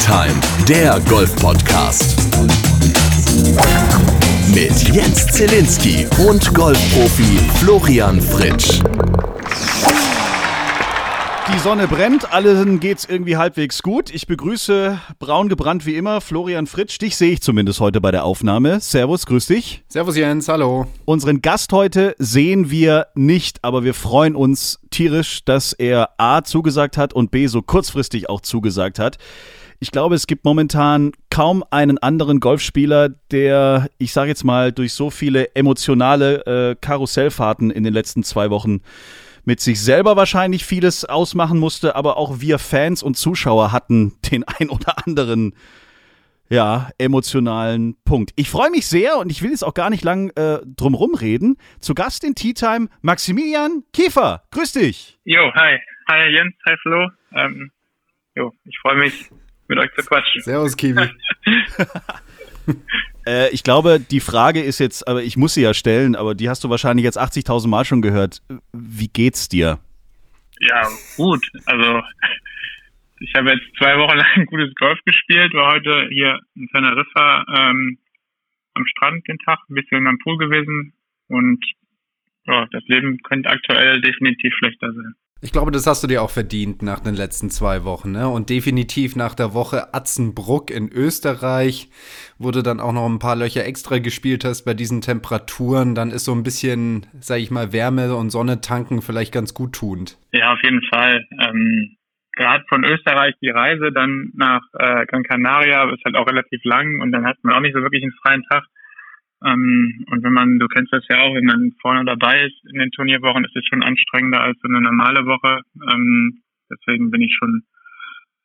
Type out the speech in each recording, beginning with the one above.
Time, der Golf-Podcast. Mit Jens Zelinski und Golfprofi Florian Fritsch. Die Sonne brennt, allen geht's irgendwie halbwegs gut. Ich begrüße braun gebrannt wie immer Florian Fritsch. Dich sehe ich zumindest heute bei der Aufnahme. Servus, grüß dich. Servus Jens, hallo. Unseren Gast heute sehen wir nicht, aber wir freuen uns tierisch, dass er A zugesagt hat und B so kurzfristig auch zugesagt hat. Ich glaube, es gibt momentan kaum einen anderen Golfspieler, der, ich sage jetzt mal, durch so viele emotionale äh, Karussellfahrten in den letzten zwei Wochen mit sich selber wahrscheinlich vieles ausmachen musste, aber auch wir Fans und Zuschauer hatten den ein oder anderen ja, emotionalen Punkt. Ich freue mich sehr und ich will jetzt auch gar nicht lang äh, drumrum reden. Zu Gast in Tea Time Maximilian Kiefer. Grüß dich. Jo, hi. Hi Jens, hi Flo. Ähm, jo, ich freue mich, mit euch zu quatschen. Servus, Kiwi. äh, ich glaube, die Frage ist jetzt, aber ich muss sie ja stellen, aber die hast du wahrscheinlich jetzt 80.000 Mal schon gehört. Wie geht's dir? Ja, gut. Also, ich habe jetzt zwei Wochen lang gutes Golf gespielt, war heute hier in Teneriffa ähm, am Strand den Tag, ein bisschen am Pool gewesen und ja, das Leben könnte aktuell definitiv schlechter sein. Ich glaube, das hast du dir auch verdient nach den letzten zwei Wochen, ne? Und definitiv nach der Woche Atzenbruck in Österreich, wo du dann auch noch ein paar Löcher extra gespielt hast bei diesen Temperaturen, dann ist so ein bisschen, sag ich mal, Wärme und Sonne tanken vielleicht ganz gut tuend. Ja, auf jeden Fall. Ähm, Gerade von Österreich die Reise dann nach äh, Gran Canaria ist halt auch relativ lang und dann hat man auch nicht so wirklich einen freien Tag. Ähm, und wenn man, du kennst das ja auch, wenn man vorne dabei ist in den Turnierwochen, ist es schon anstrengender als so eine normale Woche. Ähm, deswegen bin ich schon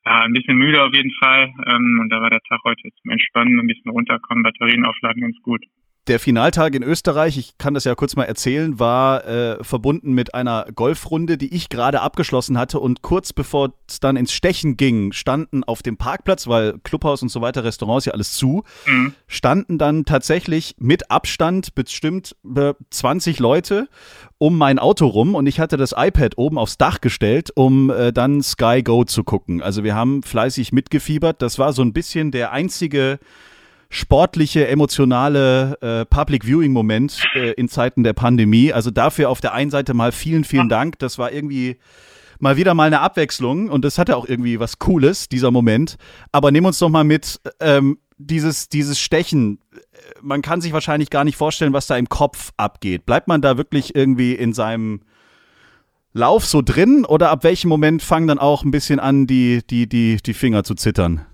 ja, ein bisschen müde auf jeden Fall. Ähm, und da war der Tag heute zum Entspannen, ein bisschen runterkommen, Batterien aufladen ganz gut. Der Finaltag in Österreich, ich kann das ja kurz mal erzählen, war äh, verbunden mit einer Golfrunde, die ich gerade abgeschlossen hatte. Und kurz bevor es dann ins Stechen ging, standen auf dem Parkplatz, weil Clubhaus und so weiter, Restaurants ja alles zu, mhm. standen dann tatsächlich mit Abstand bestimmt äh, 20 Leute um mein Auto rum. Und ich hatte das iPad oben aufs Dach gestellt, um äh, dann Sky Go zu gucken. Also wir haben fleißig mitgefiebert. Das war so ein bisschen der einzige sportliche, emotionale äh, Public Viewing Moment äh, in Zeiten der Pandemie. Also dafür auf der einen Seite mal vielen, vielen Dank. Das war irgendwie mal wieder mal eine Abwechslung und das hatte auch irgendwie was Cooles, dieser Moment. Aber nimm uns doch mal mit, ähm, dieses, dieses Stechen. Man kann sich wahrscheinlich gar nicht vorstellen, was da im Kopf abgeht. Bleibt man da wirklich irgendwie in seinem Lauf so drin oder ab welchem Moment fangen dann auch ein bisschen an, die, die, die, die Finger zu zittern?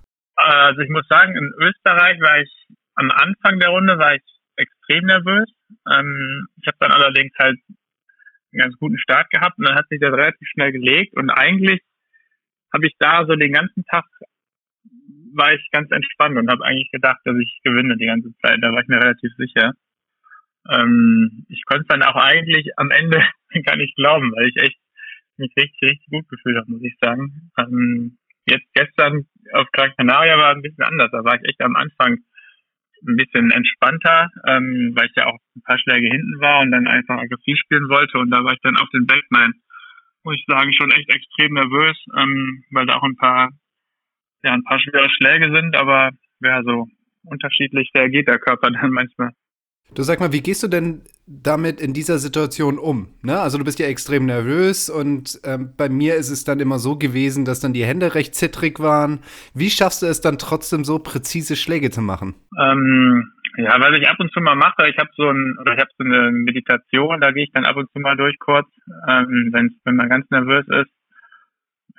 Also ich muss sagen, in Österreich war ich am Anfang der Runde war ich extrem nervös. Ähm, ich habe dann allerdings halt einen ganz guten Start gehabt und dann hat sich das relativ schnell gelegt und eigentlich habe ich da so den ganzen Tag war ich ganz entspannt und habe eigentlich gedacht, dass ich gewinne die ganze Zeit. Da war ich mir relativ sicher. Ähm, ich konnte dann auch eigentlich am Ende gar nicht glauben, weil ich echt mich richtig, richtig gut gefühlt habe, muss ich sagen. Ähm, jetzt gestern auf Gran Canaria war ein bisschen anders. Da war ich echt am Anfang ein bisschen entspannter, ähm, weil ich ja auch ein paar Schläge hinten war und dann einfach aggressiv spielen wollte. Und da war ich dann auf den Backline, muss ich sagen, schon echt extrem nervös, ähm, weil da auch ein paar, ja, ein paar schwere Schläge sind, aber ja, so unterschiedlich reagiert der Körper dann manchmal. Du sag mal, wie gehst du denn damit in dieser Situation um? Ne? Also du bist ja extrem nervös und ähm, bei mir ist es dann immer so gewesen, dass dann die Hände recht zittrig waren. Wie schaffst du es dann trotzdem so präzise Schläge zu machen? Ähm, ja, was ich ab und zu mal mache, ich habe so ein oder ich habe so eine Meditation, da gehe ich dann ab und zu mal durch kurz, ähm, wenn wenn man ganz nervös ist.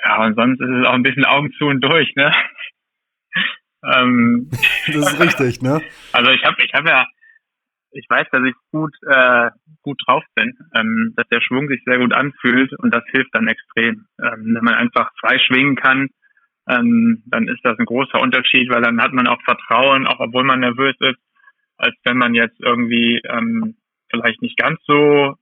Ja, und sonst ist es auch ein bisschen Augen zu und durch, ne? ähm, das ist richtig, ne? Also ich habe ich habe ja ich weiß, dass ich gut, äh, gut drauf bin, ähm, dass der Schwung sich sehr gut anfühlt und das hilft dann extrem. Ähm, wenn man einfach frei schwingen kann, ähm, dann ist das ein großer Unterschied, weil dann hat man auch Vertrauen, auch obwohl man nervös ist, als wenn man jetzt irgendwie ähm, vielleicht nicht ganz so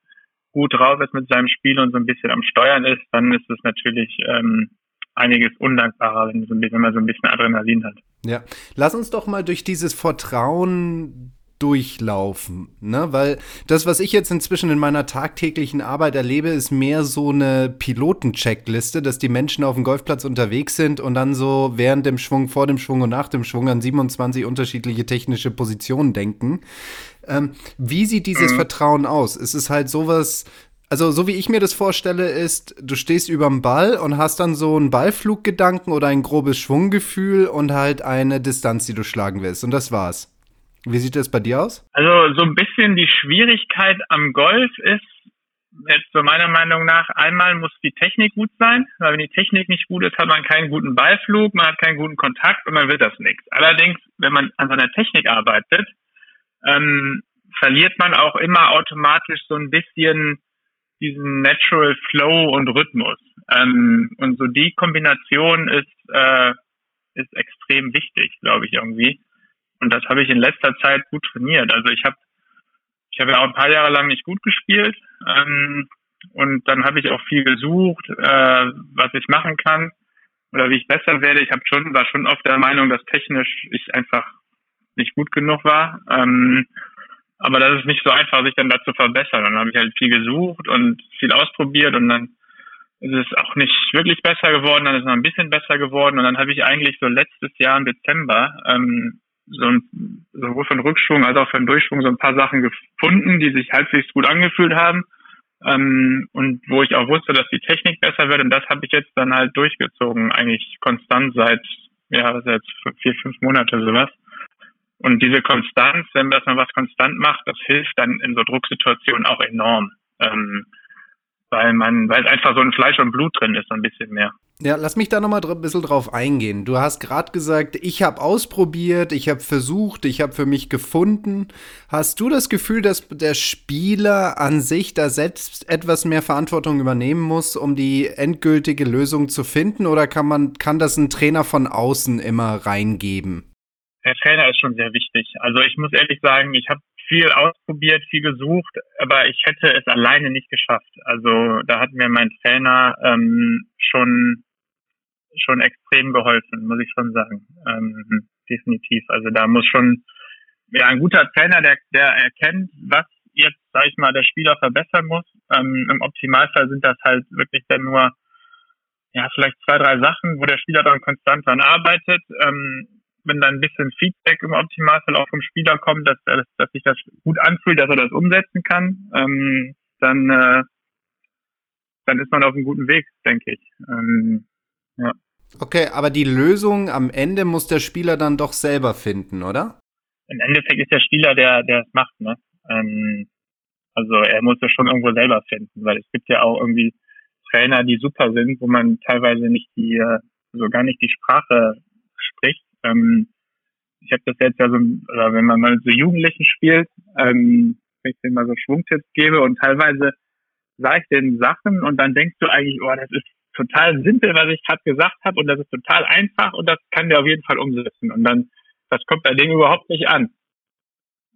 gut drauf ist mit seinem Spiel und so ein bisschen am Steuern ist, dann ist es natürlich ähm, einiges undankbarer, wenn, man so ein bisschen Adrenalin hat. Ja, lass uns doch mal durch dieses Vertrauen durchlaufen, ne? Weil das, was ich jetzt inzwischen in meiner tagtäglichen Arbeit erlebe, ist mehr so eine Pilotencheckliste, dass die Menschen auf dem Golfplatz unterwegs sind und dann so während dem Schwung, vor dem Schwung und nach dem Schwung an 27 unterschiedliche technische Positionen denken. Ähm, wie sieht dieses mhm. Vertrauen aus? Ist es halt sowas, also so wie ich mir das vorstelle, ist, du stehst überm Ball und hast dann so einen Ballfluggedanken oder ein grobes Schwunggefühl und halt eine Distanz, die du schlagen willst. Und das war's. Wie sieht das bei dir aus? Also so ein bisschen die Schwierigkeit am Golf ist, jetzt so meiner Meinung nach, einmal muss die Technik gut sein, weil wenn die Technik nicht gut ist, hat man keinen guten Ballflug, man hat keinen guten Kontakt und man will das nichts. Allerdings, wenn man an seiner Technik arbeitet, ähm, verliert man auch immer automatisch so ein bisschen diesen Natural Flow und Rhythmus. Ähm, und so die Kombination ist, äh, ist extrem wichtig, glaube ich, irgendwie. Und das habe ich in letzter Zeit gut trainiert. Also ich habe ich habe ja auch ein paar Jahre lang nicht gut gespielt. Ähm, und dann habe ich auch viel gesucht, äh, was ich machen kann oder wie ich besser werde. Ich habe schon, war schon oft der Meinung, dass technisch ich einfach nicht gut genug war. Ähm, aber das ist nicht so einfach, sich dann dazu verbessern. Dann habe ich halt viel gesucht und viel ausprobiert und dann ist es auch nicht wirklich besser geworden, dann ist es noch ein bisschen besser geworden und dann habe ich eigentlich so letztes Jahr im Dezember ähm, so ein, sowohl von Rückschwung als auch von Durchschwung so ein paar Sachen gefunden, die sich halbwegs gut angefühlt haben ähm, und wo ich auch wusste, dass die Technik besser wird und das habe ich jetzt dann halt durchgezogen, eigentlich konstant seit ja seit vier fünf Monate sowas. Und diese Konstanz, wenn man was konstant macht, das hilft dann in so Drucksituationen auch enorm. Ähm, weil man, weil es einfach so ein Fleisch und Blut drin ist, so ein bisschen mehr. Ja, lass mich da nochmal ein bisschen drauf eingehen. Du hast gerade gesagt, ich habe ausprobiert, ich habe versucht, ich habe für mich gefunden. Hast du das Gefühl, dass der Spieler an sich da selbst etwas mehr Verantwortung übernehmen muss, um die endgültige Lösung zu finden? Oder kann man, kann das ein Trainer von außen immer reingeben? Der Trainer ist schon sehr wichtig. Also ich muss ehrlich sagen, ich habe viel ausprobiert, viel gesucht, aber ich hätte es alleine nicht geschafft. Also da hat mir mein Trainer ähm, schon schon extrem geholfen, muss ich schon sagen. Ähm, definitiv. Also da muss schon ja ein guter Trainer, der der erkennt, was jetzt, sag ich mal, der Spieler verbessern muss. Ähm, Im Optimalfall sind das halt wirklich dann nur ja vielleicht zwei, drei Sachen, wo der Spieler dann konstant dran arbeitet. Ähm, wenn dann ein bisschen Feedback im Optimalfall auch vom Spieler kommt, dass, dass, dass sich das gut anfühlt, dass er das umsetzen kann, ähm, dann, äh, dann ist man auf einem guten Weg, denke ich. Ähm, ja. Okay, aber die Lösung am Ende muss der Spieler dann doch selber finden, oder? Im Endeffekt ist der Spieler, der, der es macht, ne? Ähm, also er muss es schon irgendwo selber finden, weil es gibt ja auch irgendwie Trainer, die super sind, wo man teilweise nicht die, äh, so gar nicht die Sprache spricht ähm, ich habe das jetzt ja so, oder wenn man mal so Jugendlichen spielt, ähm, wenn ich denen mal so Schwungtipps gebe und teilweise sage ich den Sachen und dann denkst du eigentlich, oh, das ist total simpel, was ich gerade gesagt habe und das ist total einfach und das kann der auf jeden Fall umsetzen und dann, das kommt bei dem überhaupt nicht an.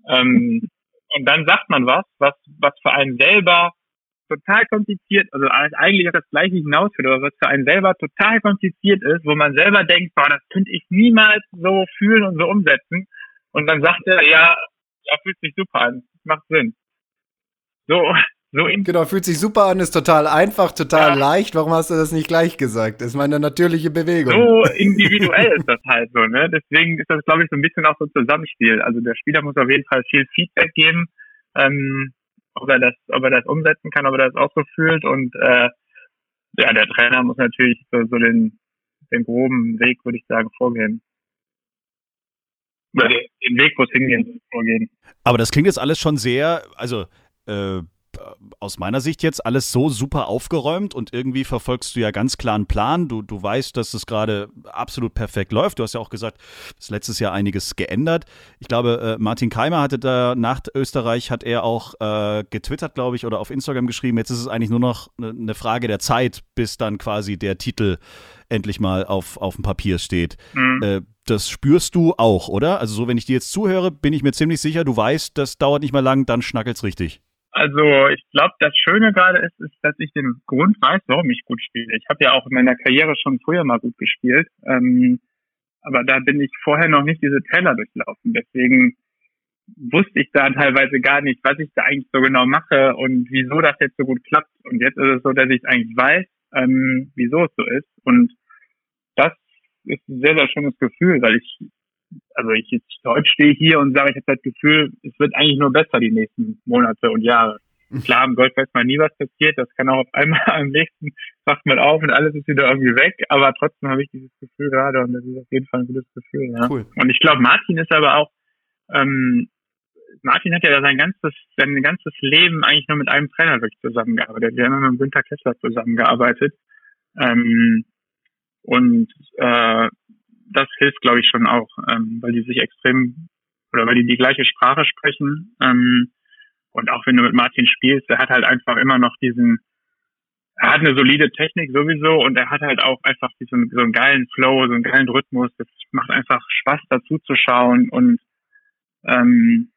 Ähm, und dann sagt man was, was, was für einen selber total kompliziert, also eigentlich auf das gleiche hinausführt, aber was für einen selber total kompliziert ist, wo man selber denkt, boah, das könnte ich niemals so fühlen und so umsetzen. Und dann sagt er, ja, ja, fühlt sich super an, macht Sinn. So, so genau, fühlt sich super an, ist total einfach, total ja. leicht. Warum hast du das nicht gleich gesagt? Das ist meine natürliche Bewegung. So individuell ist das halt so, ne? Deswegen ist das, glaube ich, so ein bisschen auch so ein Zusammenspiel. Also der Spieler muss auf jeden Fall viel Feedback geben. Ähm, ob er das, ob er das umsetzen kann, ob er das auch so fühlt. Und äh, ja, der Trainer muss natürlich so, so den, den groben Weg, würde ich sagen, vorgehen. Oder den Weg, wo es hingehen, vorgehen. Aber das klingt jetzt alles schon sehr, also äh, aus meiner Sicht jetzt alles so super aufgeräumt und irgendwie verfolgst du ja ganz klar einen Plan. Du, du weißt, dass es gerade absolut perfekt läuft. Du hast ja auch gesagt, es letztes Jahr einiges geändert. Ich glaube, äh, Martin Keimer hatte da nach Österreich, hat er auch äh, getwittert, glaube ich, oder auf Instagram geschrieben, jetzt ist es eigentlich nur noch eine ne Frage der Zeit, bis dann quasi der Titel endlich mal auf, auf dem Papier steht. Mhm. Äh, das spürst du auch, oder? Also so, wenn ich dir jetzt zuhöre, bin ich mir ziemlich sicher, du weißt, das dauert nicht mehr lang, dann schnackelt's richtig. Also ich glaube, das Schöne gerade ist, ist, dass ich den Grund weiß, warum ich gut spiele. Ich habe ja auch in meiner Karriere schon früher mal gut gespielt, ähm, aber da bin ich vorher noch nicht diese Teller durchlaufen. Deswegen wusste ich da teilweise gar nicht, was ich da eigentlich so genau mache und wieso das jetzt so gut klappt. Und jetzt ist es so, dass ich eigentlich weiß, ähm, wieso es so ist. Und das ist ein sehr, sehr schönes Gefühl, weil ich, also ich jetzt heute stehe hier und sage, ich habe das Gefühl, es wird eigentlich nur besser die nächsten Monate und Jahre. Klar, im Golf weiß man nie, was passiert. Das kann auch auf einmal am nächsten wacht man auf und alles ist wieder irgendwie weg. Aber trotzdem habe ich dieses Gefühl gerade und das ist auf jeden Fall ein gutes Gefühl. Ja. Cool. Und ich glaube, Martin ist aber auch, ähm, Martin hat ja sein ganzes, sein ganzes Leben eigentlich nur mit einem Trainer wirklich zusammengearbeitet. Wir haben immer mit Günther Kessler zusammengearbeitet. Ähm, und äh, das hilft, glaube ich, schon auch, ähm, weil die sich extrem oder weil die die gleiche Sprache sprechen. Ähm, und auch wenn du mit Martin spielst, der hat halt einfach immer noch diesen, er hat eine solide Technik sowieso und er hat halt auch einfach diesen, so einen geilen Flow, so einen geilen Rhythmus. Das macht einfach Spaß dazu zu schauen und ähm,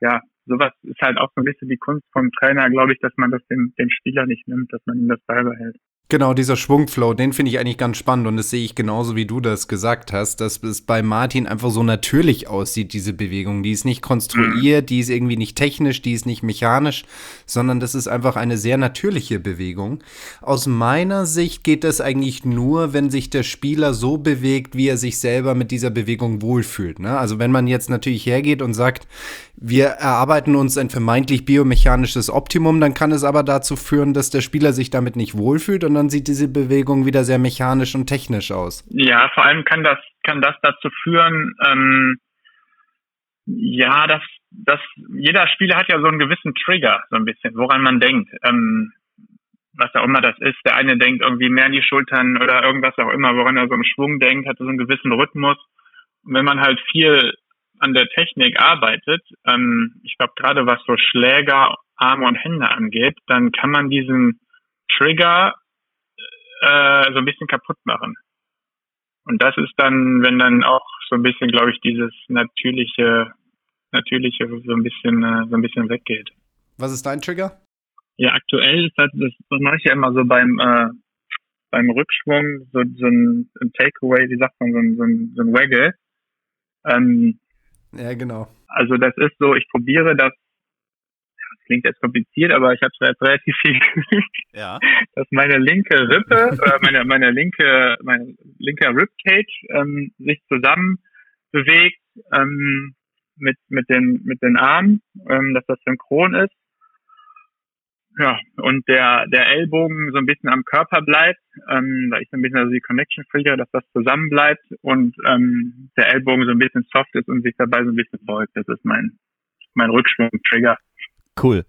ja, sowas ist halt auch so ein bisschen die Kunst vom Trainer, glaube ich, dass man das dem, dem Spieler nicht nimmt, dass man ihm das beibehält. Genau, dieser Schwungflow, den finde ich eigentlich ganz spannend und das sehe ich genauso, wie du das gesagt hast, dass es bei Martin einfach so natürlich aussieht, diese Bewegung. Die ist nicht konstruiert, die ist irgendwie nicht technisch, die ist nicht mechanisch, sondern das ist einfach eine sehr natürliche Bewegung. Aus meiner Sicht geht das eigentlich nur, wenn sich der Spieler so bewegt, wie er sich selber mit dieser Bewegung wohlfühlt. Ne? Also wenn man jetzt natürlich hergeht und sagt, wir erarbeiten uns ein vermeintlich biomechanisches Optimum, dann kann es aber dazu führen, dass der Spieler sich damit nicht wohlfühlt und dann sieht diese Bewegung wieder sehr mechanisch und technisch aus. Ja, vor allem kann das, kann das dazu führen, ähm, ja, dass, dass jeder Spieler hat ja so einen gewissen Trigger, so ein bisschen, woran man denkt. Ähm, was auch immer das ist. Der eine denkt irgendwie mehr in die Schultern oder irgendwas auch immer, woran er so einen Schwung denkt, hat so einen gewissen Rhythmus. Und wenn man halt viel an der Technik arbeitet, ähm, ich glaube gerade was so Schläger, Arme und Hände angeht, dann kann man diesen Trigger äh, so ein bisschen kaputt machen. Und das ist dann, wenn dann auch so ein bisschen, glaube ich, dieses natürliche, natürliche so ein bisschen, äh, so ein bisschen weggeht. Was ist dein Trigger? Ja, aktuell ist das, das, mache ich ja immer so beim äh, beim Rückschwung, so, so ein, ein Takeaway, wie sagt man, so ein, so ein, so ein Waggle. Ähm, ja, genau. Also das ist so, ich probiere das klingt jetzt kompliziert, aber ich habe es jetzt relativ viel geübt, ja. dass meine linke Rippe, äh, meine, meine linke, mein linker Ribcage ähm, sich zusammen bewegt ähm, mit, mit, den, mit den Armen, ähm, dass das synchron ist ja, und der, der Ellbogen so ein bisschen am Körper bleibt, ähm, weil ich so ein bisschen also die Connection kriege, dass das zusammen bleibt und ähm, der Ellbogen so ein bisschen soft ist und sich dabei so ein bisschen beugt. Das ist mein, mein Rückschwung-Trigger. Cool.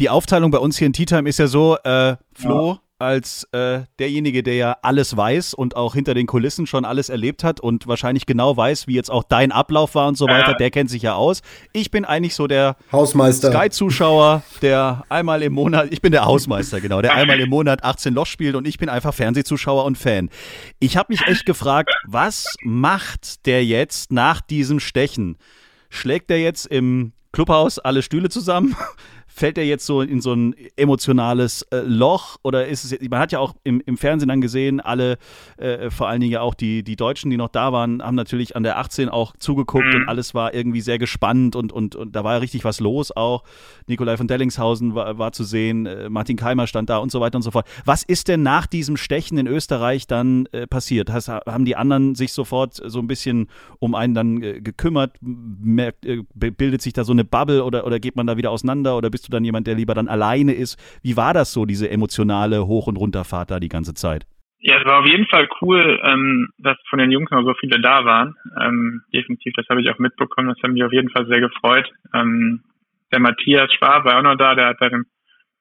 Die Aufteilung bei uns hier in Tea Time ist ja so, äh, Flo, ja als äh, derjenige, der ja alles weiß und auch hinter den Kulissen schon alles erlebt hat und wahrscheinlich genau weiß, wie jetzt auch dein Ablauf war und so weiter, der kennt sich ja aus. Ich bin eigentlich so der Hausmeister. Sky-Zuschauer, der einmal im Monat, ich bin der Hausmeister, genau, der einmal im Monat 18 Loch spielt und ich bin einfach Fernsehzuschauer und Fan. Ich habe mich echt gefragt, was macht der jetzt nach diesem Stechen? Schlägt der jetzt im Clubhaus alle Stühle zusammen? Fällt er jetzt so in so ein emotionales äh, Loch oder ist es, man hat ja auch im, im Fernsehen dann gesehen, alle, äh, vor allen Dingen ja auch die, die Deutschen, die noch da waren, haben natürlich an der 18 auch zugeguckt mhm. und alles war irgendwie sehr gespannt und, und, und da war ja richtig was los auch. Nikolai von Dellingshausen war, war zu sehen, äh, Martin Keimer stand da und so weiter und so fort. Was ist denn nach diesem Stechen in Österreich dann äh, passiert? Has, haben die anderen sich sofort so ein bisschen um einen dann äh, gekümmert? Merkt, äh, bildet sich da so eine Bubble oder, oder geht man da wieder auseinander oder bist du dann jemand, der lieber dann alleine ist? Wie war das so, diese emotionale Hoch- und Runterfahrt da die ganze Zeit? Ja, es war auf jeden Fall cool, ähm, dass von den Jungs noch so viele da waren. Ähm, definitiv, das habe ich auch mitbekommen. Das hat mich auf jeden Fall sehr gefreut. Ähm, der Matthias Schwab war auch noch da, der hat dann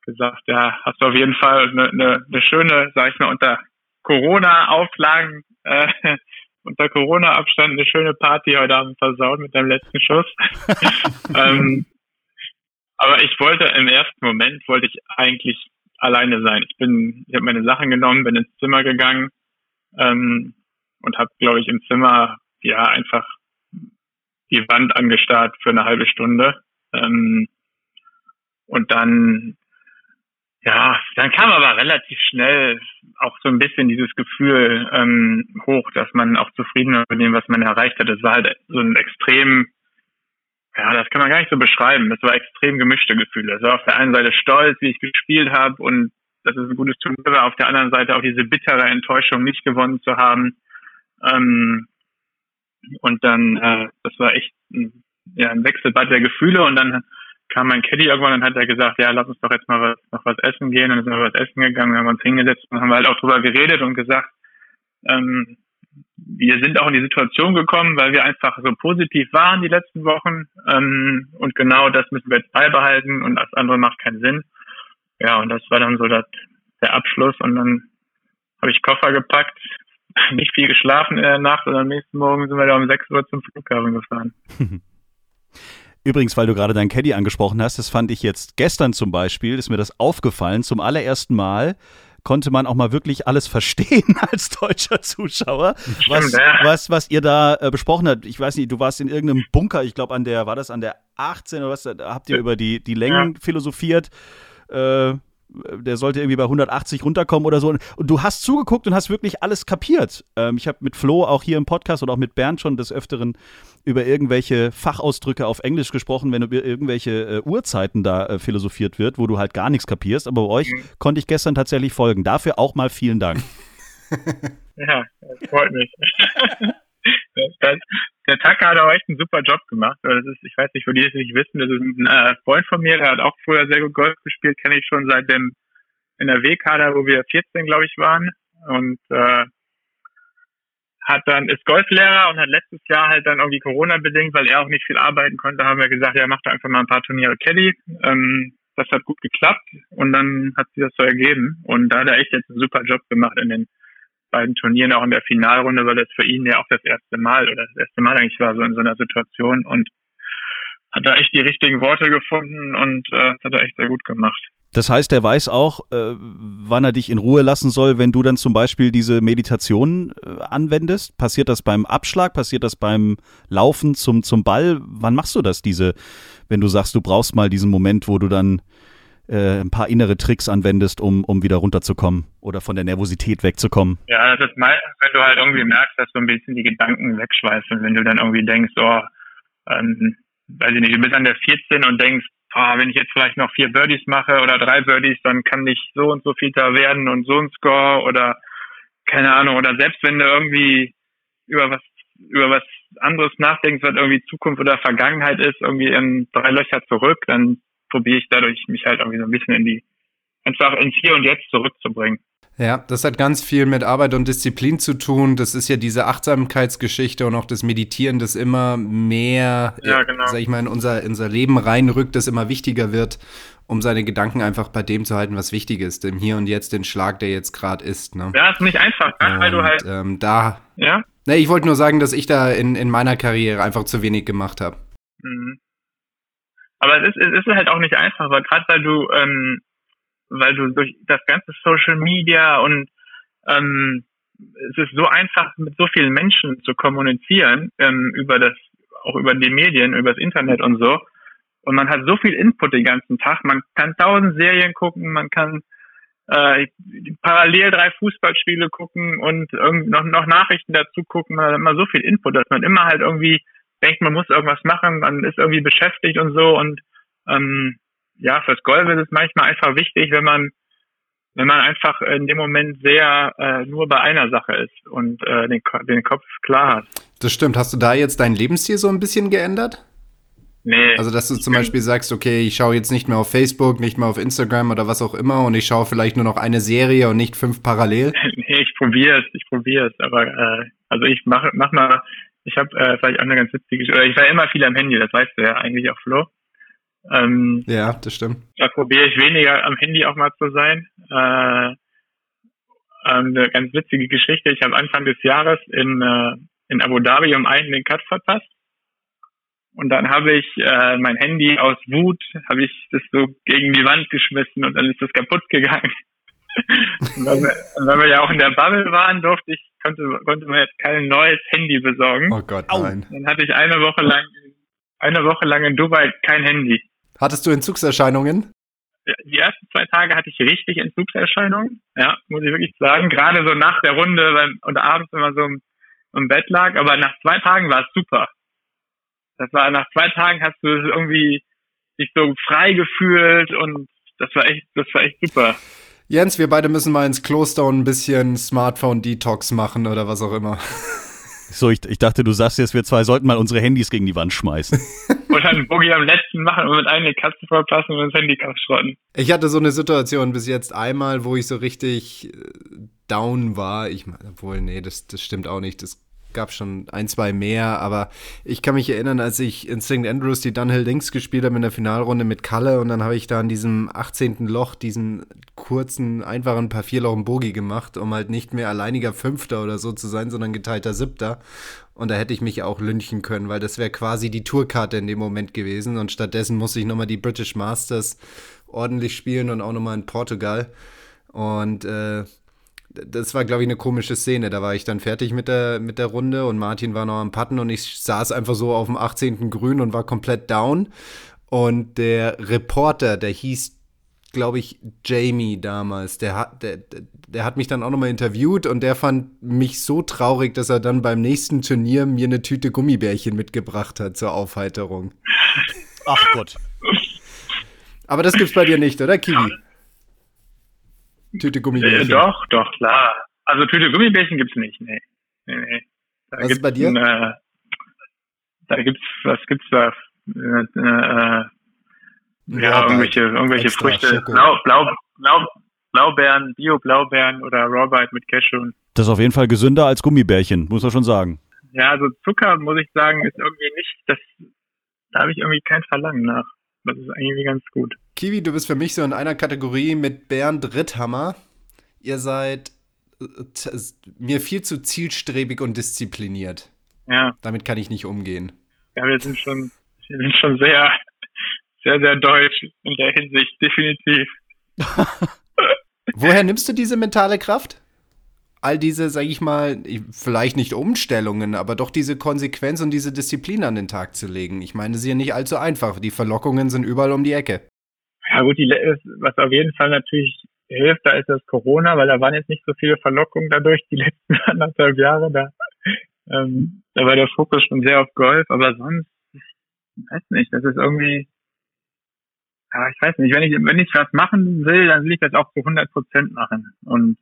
gesagt, ja, hast du auf jeden Fall eine, eine, eine schöne, sag ich mal, unter Corona-Auflagen, äh, unter Corona-Abstand eine schöne Party heute Abend versaut mit deinem letzten Schuss. ähm, aber ich wollte im ersten Moment wollte ich eigentlich alleine sein. Ich bin, ich habe meine Sachen genommen, bin ins Zimmer gegangen ähm, und habe, glaube ich, im Zimmer ja einfach die Wand angestarrt für eine halbe Stunde. Ähm, und dann, ja, dann kam aber relativ schnell auch so ein bisschen dieses Gefühl ähm, hoch, dass man auch zufrieden war mit dem, was man erreicht hat. Es war halt so ein extrem ja, das kann man gar nicht so beschreiben. Das war extrem gemischte Gefühle. Es war auf der einen Seite stolz, wie ich gespielt habe und dass es ein gutes Turnier war. Auf der anderen Seite auch diese bittere Enttäuschung, nicht gewonnen zu haben. Ähm, und dann, äh, das war echt ein, ja, ein Wechselbad der Gefühle und dann kam mein Caddy irgendwann und hat er gesagt, ja, lass uns doch jetzt mal was, noch was essen gehen. Und dann sind wir was essen gegangen, haben uns hingesetzt und haben halt auch drüber geredet und gesagt, ähm, wir sind auch in die Situation gekommen, weil wir einfach so positiv waren die letzten Wochen. Ähm, und genau das müssen wir jetzt beibehalten und das andere macht keinen Sinn. Ja, und das war dann so das, der Abschluss. Und dann habe ich Koffer gepackt, nicht viel geschlafen in der Nacht und am nächsten Morgen sind wir da um 6 Uhr zum Flughafen gefahren. Übrigens, weil du gerade deinen Caddy angesprochen hast, das fand ich jetzt gestern zum Beispiel, ist mir das aufgefallen, zum allerersten Mal konnte man auch mal wirklich alles verstehen als deutscher Zuschauer, was, was, was ihr da äh, besprochen habt. Ich weiß nicht, du warst in irgendeinem Bunker, ich glaube an der, war das an der 18 oder was, da habt ihr über die, die Längen ja. philosophiert. Äh, der sollte irgendwie bei 180 runterkommen oder so. Und du hast zugeguckt und hast wirklich alles kapiert. Ähm, ich habe mit Flo auch hier im Podcast und auch mit Bernd schon des Öfteren über irgendwelche Fachausdrücke auf Englisch gesprochen, wenn über irgendwelche äh, Uhrzeiten da äh, philosophiert wird, wo du halt gar nichts kapierst. Aber bei euch mhm. konnte ich gestern tatsächlich folgen. Dafür auch mal vielen Dank. ja, das freut mich. das, der Taka hat auch echt einen super Job gemacht. Das ist, ich weiß nicht, wo die es nicht wissen, das ist ein äh, Freund von mir, der hat auch früher sehr gut Golf gespielt, kenne ich schon seit dem NRW-Kader, wo wir 14, glaube ich, waren. Und äh, hat dann, ist Golflehrer und hat letztes Jahr halt dann irgendwie Corona-bedingt, weil er auch nicht viel arbeiten konnte, haben wir gesagt, ja, macht einfach mal ein paar Turniere Caddy. Ähm, das hat gut geklappt und dann hat sich das so ergeben. Und da hat er echt jetzt einen super Job gemacht in den beiden Turnieren, auch in der Finalrunde, weil das für ihn ja auch das erste Mal oder das erste Mal eigentlich war so in so einer Situation und hat da echt die richtigen Worte gefunden und äh, hat er echt sehr gut gemacht. Das heißt, er weiß auch, äh, wann er dich in Ruhe lassen soll, wenn du dann zum Beispiel diese Meditation äh, anwendest. Passiert das beim Abschlag? Passiert das beim Laufen zum, zum Ball? Wann machst du das, diese, wenn du sagst, du brauchst mal diesen Moment, wo du dann äh, ein paar innere Tricks anwendest, um, um wieder runterzukommen oder von der Nervosität wegzukommen? Ja, das ist meistens, wenn du halt irgendwie merkst, dass so ein bisschen die Gedanken wegschweifen, wenn du dann irgendwie denkst, oh, ähm, weiß ich nicht, du bist an der 14 und denkst, oh, wenn ich jetzt vielleicht noch vier Birdies mache oder drei Birdies, dann kann ich so und so viel da werden und so ein Score oder keine Ahnung, oder selbst wenn du irgendwie über was über was anderes nachdenkst, was irgendwie Zukunft oder Vergangenheit ist, irgendwie in drei Löcher zurück, dann probiere ich dadurch, mich halt irgendwie so ein bisschen in die, einfach ins Hier und Jetzt zurückzubringen. Ja, das hat ganz viel mit Arbeit und Disziplin zu tun. Das ist ja diese Achtsamkeitsgeschichte und auch das Meditieren, das immer mehr, ja, genau. sag ich mal, in unser, in unser Leben reinrückt, das immer wichtiger wird, um seine Gedanken einfach bei dem zu halten, was wichtig ist, dem Hier und Jetzt, den Schlag, der jetzt gerade ist. Ne? Ja, ist nicht einfach, ne? weil du halt. Ähm, da. Ja. Ne, ich wollte nur sagen, dass ich da in, in meiner Karriere einfach zu wenig gemacht habe. Mhm. Aber es ist, es ist halt auch nicht einfach, weil gerade weil du, ähm, weil du durch das ganze Social Media und ähm, es ist so einfach, mit so vielen Menschen zu kommunizieren, ähm, über das, auch über die Medien, über das Internet und so. Und man hat so viel Input den ganzen Tag. Man kann tausend Serien gucken, man kann äh, parallel drei Fußballspiele gucken und irgend noch, noch Nachrichten dazu gucken. Man hat immer so viel Input, dass man immer halt irgendwie denkt, man muss irgendwas machen, man ist irgendwie beschäftigt und so und ähm, ja, fürs Golf ist es manchmal einfach wichtig, wenn man wenn man einfach in dem Moment sehr äh, nur bei einer Sache ist und äh, den, den Kopf klar hat. Das stimmt. Hast du da jetzt dein Lebensstil so ein bisschen geändert? Nee. Also, dass du zum Beispiel sagst, okay, ich schaue jetzt nicht mehr auf Facebook, nicht mehr auf Instagram oder was auch immer und ich schaue vielleicht nur noch eine Serie und nicht fünf parallel? nee, ich probiere es, ich probiere es, aber äh, also ich mache mach mal ich habe äh, vielleicht auch eine ganz witzige, oder ich war immer viel am Handy, das weißt du ja eigentlich auch, Flo. Ähm, ja, das stimmt. Da probiere ich weniger am Handy auch mal zu sein. Äh, ähm, eine ganz witzige Geschichte. Ich habe Anfang des Jahres in, äh, in Abu Dhabi um einen den Cut verpasst. Und dann habe ich äh, mein Handy aus Wut, habe ich das so gegen die Wand geschmissen und dann ist das kaputt gegangen. und weil wir, weil wir ja auch in der Bubble waren, durfte ich konnte, konnte man jetzt kein neues Handy besorgen. Oh Gott, nein. Dann hatte ich eine Woche lang, eine Woche lang in Dubai kein Handy. Hattest du Entzugserscheinungen? Die ersten zwei Tage hatte ich richtig Entzugserscheinungen. Ja, muss ich wirklich sagen. Gerade so nach der Runde und abends, wenn man so im, im Bett lag. Aber nach zwei Tagen war es super. das war nach zwei Tagen hast du irgendwie dich so frei gefühlt und das war echt, das war echt super. Jens, wir beide müssen mal ins Kloster und ein bisschen Smartphone-Detox machen oder was auch immer. So, ich, ich dachte, du sagst jetzt, wir zwei sollten mal unsere Handys gegen die Wand schmeißen. und dann Boogie am letzten machen und mit einem die Katze verpassen und das Handy schrotten. Ich hatte so eine Situation bis jetzt einmal, wo ich so richtig äh, down war. Ich meine, obwohl, nee, das, das stimmt auch nicht. Das gab schon ein, zwei mehr, aber ich kann mich erinnern, als ich in St. Andrews die Dunhill Links gespielt habe in der Finalrunde mit Kalle und dann habe ich da in diesem 18. Loch diesen kurzen, einfachen paar Vierlochen Bogie gemacht, um halt nicht mehr alleiniger Fünfter oder so zu sein, sondern geteilter Siebter. Und da hätte ich mich auch lünchen können, weil das wäre quasi die Tourkarte in dem Moment gewesen. Und stattdessen musste ich nochmal die British Masters ordentlich spielen und auch nochmal in Portugal. Und äh, das war, glaube ich, eine komische Szene. Da war ich dann fertig mit der, mit der Runde und Martin war noch am Patten und ich saß einfach so auf dem 18. Grün und war komplett down. Und der Reporter, der hieß, glaube ich, Jamie damals, der hat, der, der hat mich dann auch nochmal interviewt und der fand mich so traurig, dass er dann beim nächsten Turnier mir eine Tüte Gummibärchen mitgebracht hat zur Aufheiterung. Ach Gott. Aber das gibt's bei dir nicht, oder, Kiwi? Tüte Gummibärchen. Äh, doch, doch, klar. Also Tüte Gummibärchen gibt's nicht, nee. nee, nee. Da was ist bei dir? Ein, äh, da gibt's, was gibt's da? Äh, äh, ja, irgendwelche, irgendwelche Früchte. Blau, Blau, Blau, Blaubeeren, Bio-Blaubeeren oder Rawbite mit Cashew. Das ist auf jeden Fall gesünder als Gummibärchen, muss man schon sagen. Ja, also Zucker, muss ich sagen, ist irgendwie nicht, das, da habe ich irgendwie kein Verlangen nach. Das ist irgendwie ganz gut. Kiwi, du bist für mich so in einer Kategorie mit Bernd Ritthammer. Ihr seid äh, mir viel zu zielstrebig und diszipliniert. Ja. Damit kann ich nicht umgehen. Ja, wir sind schon, wir sind schon sehr, sehr, sehr deutsch in der Hinsicht, definitiv. Woher nimmst du diese mentale Kraft? All diese, sag ich mal, vielleicht nicht Umstellungen, aber doch diese Konsequenz und diese Disziplin an den Tag zu legen. Ich meine, sie ist ja nicht allzu einfach. Die Verlockungen sind überall um die Ecke. Ja gut, die, was auf jeden Fall natürlich hilft, da ist das Corona, weil da waren jetzt nicht so viele Verlockungen dadurch die letzten anderthalb Jahre. Da, ähm, da war der Fokus schon sehr auf Golf, aber sonst, ich weiß nicht, das ist irgendwie, ja, ich weiß nicht, wenn ich, wenn ich was machen will, dann will ich das auch zu 100 Prozent machen. Und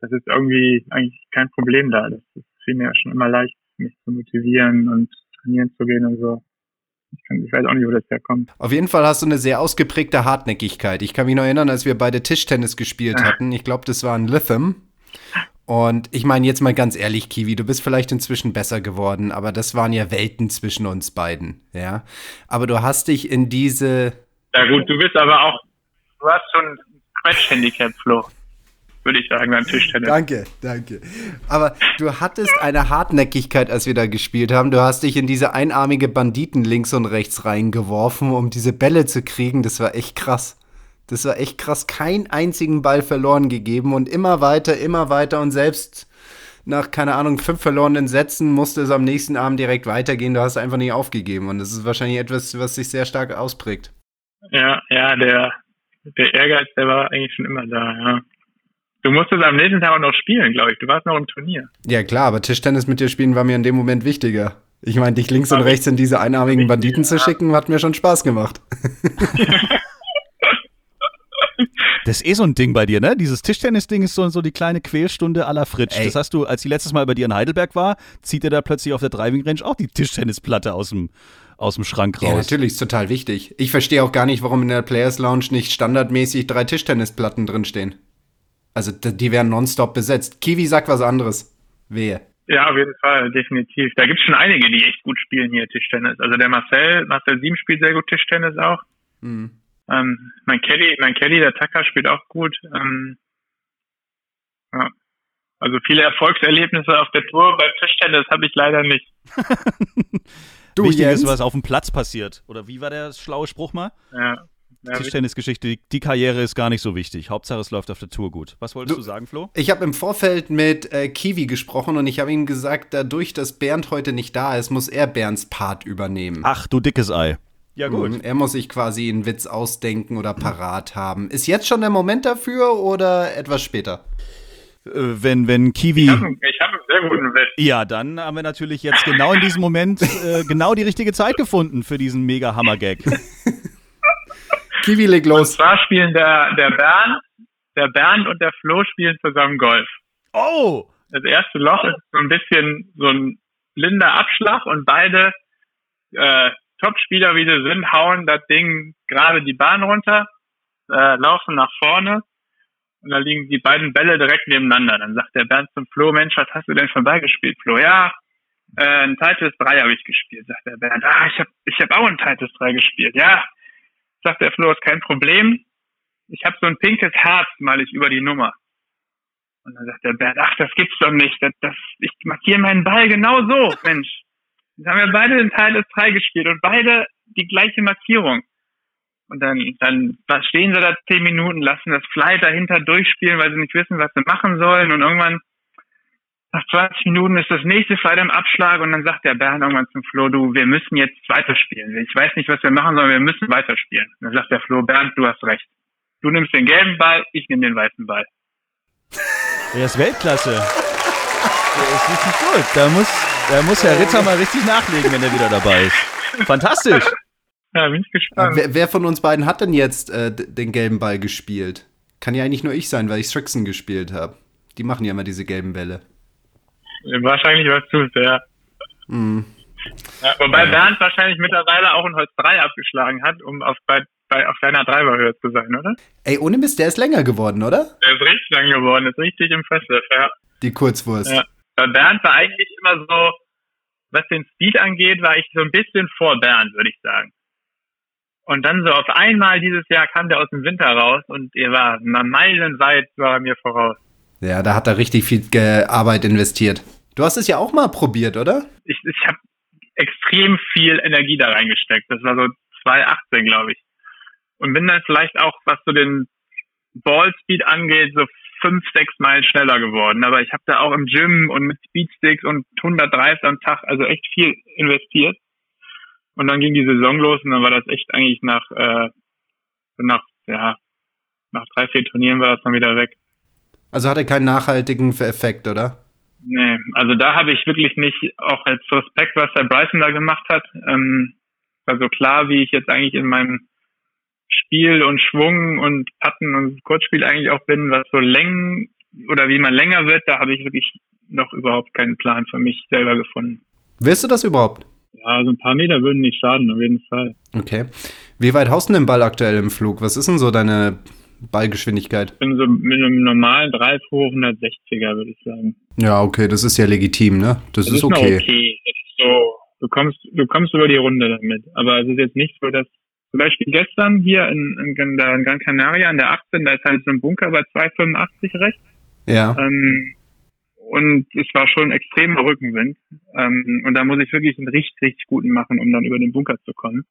das ist irgendwie eigentlich kein Problem da. Das ist vielmehr schon immer leicht, mich zu motivieren und trainieren zu gehen und so. Ich, kann, ich weiß auch nicht, wo das herkommt. Auf jeden Fall hast du eine sehr ausgeprägte Hartnäckigkeit. Ich kann mich noch erinnern, als wir beide Tischtennis gespielt hatten. Ich glaube, das war ein Lytham. Und ich meine jetzt mal ganz ehrlich, Kiwi, du bist vielleicht inzwischen besser geworden, aber das waren ja Welten zwischen uns beiden, ja. Aber du hast dich in diese. Ja gut, du bist aber auch, du hast schon ein Quetsch-Handicap, Flo würde ich sagen, beim Tischtennis. Danke, danke. Aber du hattest eine Hartnäckigkeit, als wir da gespielt haben. Du hast dich in diese einarmige Banditen links und rechts reingeworfen, um diese Bälle zu kriegen. Das war echt krass. Das war echt krass. Keinen einzigen Ball verloren gegeben und immer weiter, immer weiter und selbst nach, keine Ahnung, fünf verlorenen Sätzen musste es am nächsten Abend direkt weitergehen. Du hast einfach nicht aufgegeben und das ist wahrscheinlich etwas, was sich sehr stark ausprägt. Ja, ja, der, der Ehrgeiz, der war eigentlich schon immer da, ja. Du musstest am nächsten Tag auch noch spielen, glaube ich. Du warst noch im Turnier. Ja, klar, aber Tischtennis mit dir spielen war mir in dem Moment wichtiger. Ich meine, dich links und rechts in diese einarmigen Banditen zu schicken, hat mir schon Spaß gemacht. Das ist eh so ein Ding bei dir, ne? Dieses Tischtennis-Ding ist so, so die kleine Quälstunde à la Fritsch. Ey. Das hast du, als ich letztes Mal bei dir in Heidelberg war, zieht er da plötzlich auf der Driving Range auch die Tischtennisplatte aus dem, aus dem Schrank raus. Ja, natürlich, ist total wichtig. Ich verstehe auch gar nicht, warum in der Players Lounge nicht standardmäßig drei Tischtennisplatten drinstehen. Also die werden nonstop besetzt. Kiwi sagt was anderes. Wehe. Ja, auf jeden Fall, definitiv. Da gibt es schon einige, die echt gut spielen hier Tischtennis. Also der Marcel, Marcel Sieben spielt sehr gut Tischtennis auch. Mhm. Ähm, mein Kelly, mein Kelly, der Tucker spielt auch gut. Ähm, ja. Also viele Erfolgserlebnisse auf der Tour beim Tischtennis habe ich leider nicht. du, Wichtig Jens? ist, was auf dem Platz passiert. Oder wie war der schlaue Spruch mal? Ja. Ja, Tischtennisgeschichte, die, die, Karriere ist gar nicht so wichtig. Hauptsache, es läuft auf der Tour gut. Was wolltest du, du sagen, Flo? Ich habe im Vorfeld mit äh, Kiwi gesprochen und ich habe ihm gesagt, dadurch, dass Bernd heute nicht da ist, muss er Bernds Part übernehmen. Ach, du dickes Ei. Ja, gut. Mhm, er muss sich quasi einen Witz ausdenken oder parat haben. Ist jetzt schon der Moment dafür oder etwas später? Äh, wenn, wenn Kiwi. Ich habe einen, hab einen sehr guten Witz. Ja, dann haben wir natürlich jetzt genau in diesem Moment äh, genau die richtige Zeit gefunden für diesen mega Hammer-Gag. Kiwi, leg Und los. zwar spielen der, der Bernd, der Bernd und der Flo spielen zusammen Golf. Oh! Das erste Loch ist so ein bisschen so ein blinder Abschlag und beide äh, Top-Spieler, wie sie sind, hauen das Ding gerade die Bahn runter, äh, laufen nach vorne und da liegen die beiden Bälle direkt nebeneinander. Dann sagt der Bernd zum Flo, Mensch, was hast du denn vorbeigespielt, Flo? Ja, äh, ein Titles 3 habe ich gespielt, sagt der Bernd. Ah, ich habe ich hab auch ein Titles 3 gespielt. Ja, sagt der Flo, ist kein Problem. Ich habe so ein pinkes Herz, mal ich über die Nummer. Und dann sagt der Bernd, ach, das gibt's doch nicht. Das, das, ich markiere meinen Ball genau so, Mensch. Jetzt haben wir beide den Teil des 3 gespielt und beide die gleiche Markierung. Und dann, dann was stehen sie da zehn Minuten, lassen das Fly dahinter durchspielen, weil sie nicht wissen, was sie machen sollen. Und irgendwann, nach 20 Minuten ist das nächste Fly im Abschlag und dann sagt der Bernd irgendwann zum Flo, du, wir müssen jetzt weiterspielen. Ich weiß nicht, was wir machen sollen, wir müssen weiterspielen. Und dann sagt der Flo, Bernd, du hast recht. Du nimmst den gelben Ball, ich nehme den weißen Ball. Der ist Weltklasse. Der ist richtig gut. Da muss, da muss Herr Ritter mal richtig nachlegen, wenn er wieder dabei ist. Fantastisch. Ja, bin ich gespannt. Wer, wer von uns beiden hat denn jetzt äh, den gelben Ball gespielt? Kann ja eigentlich nur ich sein, weil ich Strixon gespielt habe. Die machen ja immer diese gelben Bälle. Wahrscheinlich was tust ja. Mhm. ja wobei Bernd wahrscheinlich mittlerweile auch ein Holz 3 abgeschlagen hat, um auf, bei, bei, auf deiner Treiberhöhe zu sein, oder? Ey, ohne Mist, der ist länger geworden, oder? Der ist richtig lang geworden, ist richtig impressive, ja. Die Kurzwurst. Ja. Bei Bernd war eigentlich immer so, was den Speed angeht, war ich so ein bisschen vor Bernd, würde ich sagen. Und dann so auf einmal dieses Jahr kam der aus dem Winter raus und er war meilenweit war er mir voraus. Ja, da hat er richtig viel Arbeit investiert. Du hast es ja auch mal probiert, oder? Ich, ich habe extrem viel Energie da reingesteckt. Das war so 2018, glaube ich. Und bin dann vielleicht auch, was so den Ballspeed angeht, so fünf, sechs Meilen schneller geworden. Aber ich habe da auch im Gym und mit Speedsticks und 130 am Tag, also echt viel investiert. Und dann ging die Saison los und dann war das echt eigentlich nach, äh, nach, ja, nach drei, vier Turnieren war das dann wieder weg. Also hat er keinen nachhaltigen Effekt, oder? Nee, also da habe ich wirklich nicht, auch als Respekt, was der Bryson da gemacht hat. Ähm, war so klar, wie ich jetzt eigentlich in meinem Spiel und Schwung und Patten und Kurzspiel eigentlich auch bin, was so Längen oder wie man länger wird, da habe ich wirklich noch überhaupt keinen Plan für mich selber gefunden. Willst du das überhaupt? Ja, so ein paar Meter würden nicht schaden, auf jeden Fall. Okay. Wie weit haust du den Ball aktuell im Flug? Was ist denn so deine Ballgeschwindigkeit? Ich bin so mit einem normalen 3 160er, würde ich sagen. Ja, okay, das ist ja legitim, ne? Das, Das ist okay. okay. Das ist so, du kommst, du kommst über die Runde damit. Aber es ist jetzt nicht so, dass zum Beispiel gestern hier in, in, in der in Gran Canaria an der 18, da ist halt so ein Bunker bei 285 rechts. Ja. Ähm, und es war schon extremer Rückenwind. Ähm, und da muss ich wirklich einen richtig, richtig guten machen, um dann über den Bunker zu kommen.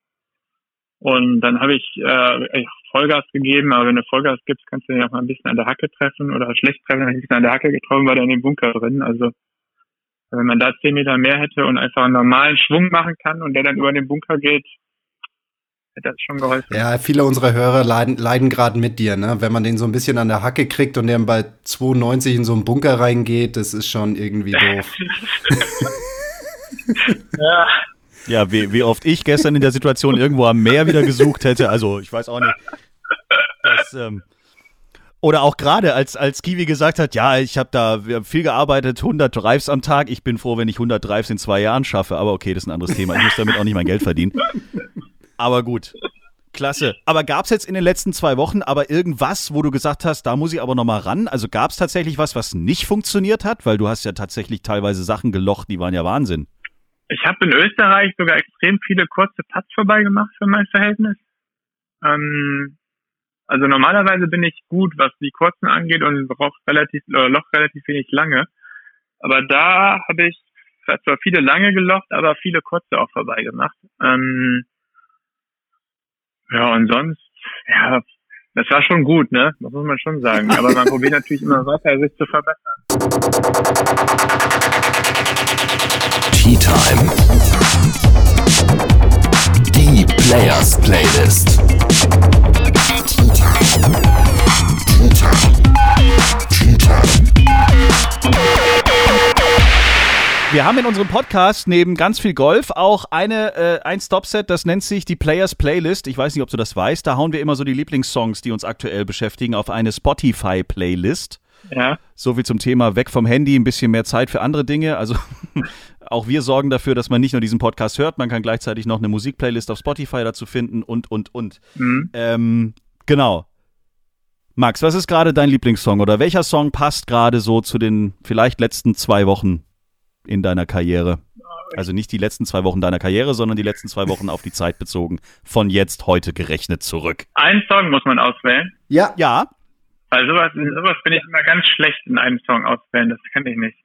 Und dann habe ich äh, Vollgas gegeben, aber wenn du Vollgas gibst, kannst du ja auch mal ein bisschen an der Hacke treffen oder schlecht treffen, ein bisschen an der Hacke getroffen, war der in dem Bunker drin. Also wenn man da zehn Meter mehr hätte und einfach einen normalen Schwung machen kann und der dann über den Bunker geht, hätte das schon geholfen. Ja, viele unserer Hörer leiden, leiden gerade mit dir, ne? Wenn man den so ein bisschen an der Hacke kriegt und der bei 92 in so einen Bunker reingeht, das ist schon irgendwie doof. Ja, Ja, wie, wie oft ich gestern in der Situation irgendwo am Meer wieder gesucht hätte. Also, ich weiß auch nicht. Das, ähm, oder auch gerade, als, als Kiwi gesagt hat, ja, ich habe da haben viel gearbeitet, 100 Drives am Tag. Ich bin froh, wenn ich 100 Drives in zwei Jahren schaffe. Aber okay, das ist ein anderes Thema. Ich muss damit auch nicht mein Geld verdienen. Aber gut. Klasse. Aber gab es jetzt in den letzten zwei Wochen aber irgendwas, wo du gesagt hast, da muss ich aber nochmal ran? Also gab es tatsächlich was, was nicht funktioniert hat? Weil du hast ja tatsächlich teilweise Sachen gelocht, die waren ja Wahnsinn. Ich habe in Österreich sogar extrem viele kurze Putts vorbei gemacht für mein Verhältnis. Ähm, also normalerweise bin ich gut, was die kurzen angeht und brauche relativ oder loch relativ wenig lange. Aber da habe ich zwar viele lange gelocht, aber viele kurze auch vorbei gemacht. Ähm, ja, und sonst, ja, das war schon gut, ne? Das muss man schon sagen. Aber man probiert natürlich immer weiter, sich zu verbessern. Tea Time. Die Players Playlist. Tea Time. Tea Time. Tea Time. wir haben in unserem Podcast neben ganz viel Golf auch eine, äh, ein Stopset, das nennt sich die Players Playlist. Ich weiß nicht, ob du das weißt. Da hauen wir immer so die Lieblingssongs, die uns aktuell beschäftigen, auf eine Spotify-Playlist. Ja. So wie zum Thema weg vom Handy, ein bisschen mehr Zeit für andere Dinge. Also auch wir sorgen dafür, dass man nicht nur diesen Podcast hört, man kann gleichzeitig noch eine Musikplaylist auf Spotify dazu finden und, und, und. Mhm. Ähm, genau. Max, was ist gerade dein Lieblingssong oder welcher Song passt gerade so zu den vielleicht letzten zwei Wochen in deiner Karriere? Also nicht die letzten zwei Wochen deiner Karriere, sondern die letzten zwei Wochen auf die Zeit bezogen, von jetzt heute gerechnet zurück. Einen Song muss man auswählen. Ja, Ja, Weil sowas, sowas bin ich immer ganz schlecht in einem Song auswählen. Das kann ich nicht.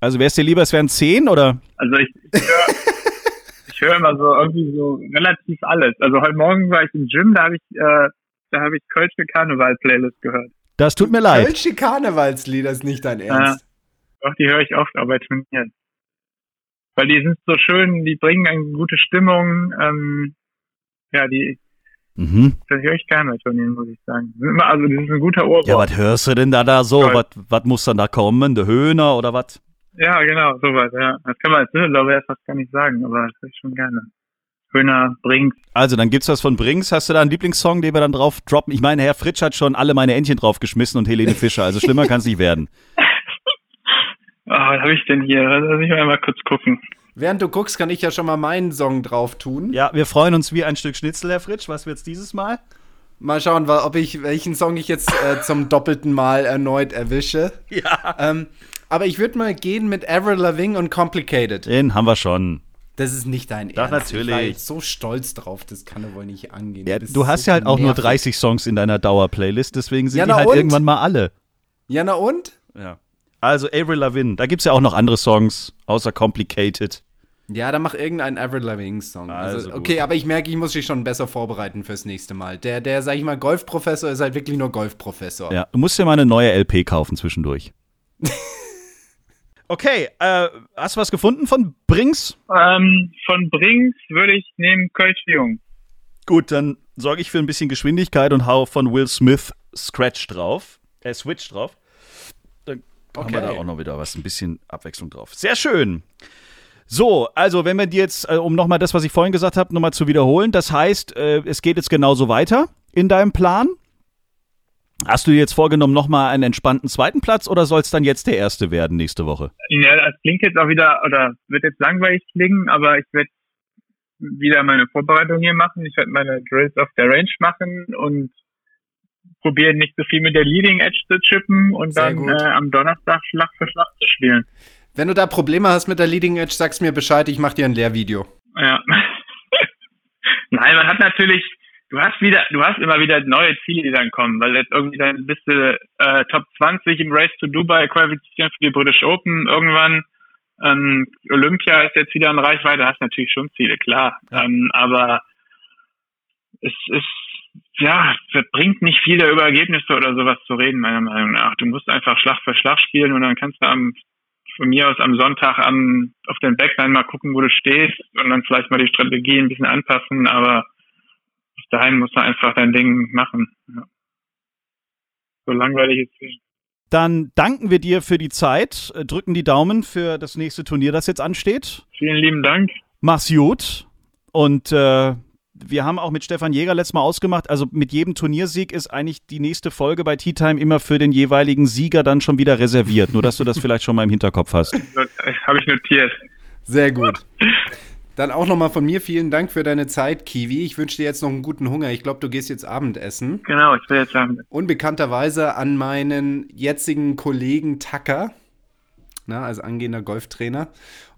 Also wär's dir lieber, es wären zehn oder? Also ich, ich höre ich höre immer so irgendwie so relativ alles. Also heute Morgen war ich im Gym, da habe ich, äh, da habe ich Kölsche Karneval-Playlist gehört. Das tut mir leid. Kölsche Karnevalslieder ist nicht dein Ernst. Doch, die höre ich oft auch bei Turnieren. Weil die sind so schön, die bringen eine gute Stimmung. Ähm, ja, die, Mhm. das höre ich gerne bei Turnieren, muss ich sagen. Also das ist ein guter Ohrwurm. Ja, was hörst du denn da da so? Was muss dann da kommen? Der Höhner oder was? Ja, genau, sowas, ja. Das kann man als Düsseldorfer erst fast gar nicht sagen, aber das höre ich schon gerne. Höhner, Brinks, Also, dann gibt's was von Brings. Hast du da einen Lieblingssong, den wir dann drauf droppen? Ich meine, Herr Fritsch hat schon alle meine Entchen draufgeschmissen und Helene Fischer. Also schlimmer kann's nicht werden. Ah, was habe ich denn hier? Lass mich mal einmal kurz gucken. Während du guckst, kann ich ja schon mal meinen Song drauf tun. Ja, wir freuen uns wie ein Stück Schnitzel, Herr Fritsch. Was wird's dieses Mal? Mal schauen, ob ich welchen Song ich jetzt äh, zum doppelten Mal erneut erwische. Ja. Ähm, aber ich würde mal gehen mit Avril Lavigne und Complicated. Den haben wir schon. Das ist nicht dein Doch, Ernst. Ich war natürlich. jetzt so stolz drauf, das kann doch wohl nicht angehen. Ja, du hast so ja halt auch nur nervig. 30 Songs in deiner Dauerplaylist, deswegen sind Ja, die halt und? irgendwann mal alle. Ja, na und? Ja. Also Avril Lavigne, da gibt's ja auch noch andere Songs, außer Complicated. Ja, dann mach irgendeinen Avril Lavigne-Song. Also, Also okay, aber ich merke, ich muss dich schon besser vorbereiten fürs nächste Mal. Der, der, sag ich mal, Golfprofessor ist halt wirklich nur Golfprofessor. Ja, du musst dir mal eine neue LP kaufen zwischendurch. okay, äh, hast du was gefunden von Brings? Ähm, von Brinks würde ich nehmen Kölsch Jung. Gut, dann sorge ich für ein bisschen Geschwindigkeit und hau von Will Smith Scratch drauf. Äh, Switch drauf. Dann haben wir Okay. da auch noch wieder was, ein bisschen Abwechslung drauf. Sehr schön. So, also wenn wir dir jetzt, äh, um nochmal das, was ich vorhin gesagt habe, nochmal zu wiederholen, das heißt, äh, es geht jetzt genauso weiter in deinem Plan. Hast du jetzt vorgenommen, nochmal einen entspannten zweiten Platz oder soll es dann jetzt der erste werden nächste Woche? Ja, das klingt jetzt auch wieder, oder wird jetzt langweilig klingen, aber ich werde wieder meine Vorbereitung hier machen. Ich werde meine Drills auf der Range machen und probieren nicht so viel mit der Leading Edge zu chippen und Sehr dann äh, am Donnerstag Schlag für Schlag zu spielen. Wenn du da Probleme hast mit der Leading Edge, sag's mir Bescheid, ich mach dir ein Lehrvideo. Ja. Nein, man hat natürlich, du hast wieder, du hast immer wieder neue Ziele, die dann kommen, weil jetzt irgendwie dann bist du äh, Top 20 im Race to Dubai qualifizieren für die British Open irgendwann. Ähm, Olympia ist jetzt wieder in Reichweite, hast natürlich schon Ziele, klar. Ähm, aber es ist, ja, es bringt nicht viel, über Ergebnisse oder sowas zu reden, meiner Meinung nach. Du musst einfach Schlag für Schlag spielen und dann kannst du am von mir aus am Sonntag am, auf den Backline mal gucken, wo du stehst und dann vielleicht mal die Strategie ein bisschen anpassen, aber dahin musst du einfach dein Ding machen. Ja. So langweilig ist es. Dann danken wir dir für die Zeit, äh, drücken die Daumen für das nächste Turnier, das jetzt ansteht. Vielen lieben Dank. Mach's gut. Und äh, wir haben auch mit Stefan Jäger letztes Mal ausgemacht, also mit jedem Turniersieg ist eigentlich die nächste Folge bei Tea Time immer für den jeweiligen Sieger dann schon wieder reserviert. Nur, dass du das vielleicht schon mal im Hinterkopf hast. Das habe ich notiert. Sehr gut. Dann auch nochmal von mir vielen Dank für deine Zeit, Kiwi. Ich wünsche dir jetzt noch einen guten Hunger. Ich glaube, du gehst jetzt Abendessen. Genau, ich will jetzt sagen, Unbekannterweise an meinen jetzigen Kollegen Tucker, na, als angehender Golftrainer.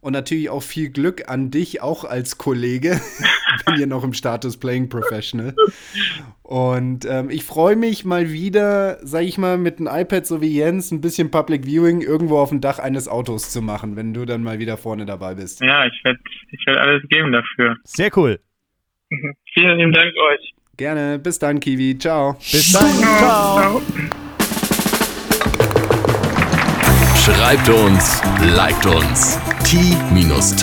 Und natürlich auch viel Glück an dich, auch als Kollege. Bin hier noch im Status Playing Professional. Und ähm, ich freue mich mal wieder, sag ich mal, mit einem iPad so wie Jens ein bisschen Public Viewing irgendwo auf dem Dach eines Autos zu machen, wenn du dann mal wieder vorne dabei bist. ja, ich werde ich werd alles geben dafür. Sehr cool. Vielen lieben Dank euch. Gerne. Bis dann, Kiwi. Ciao. Bis dann. Ciao. Schreibt uns, liked uns. t-time.golf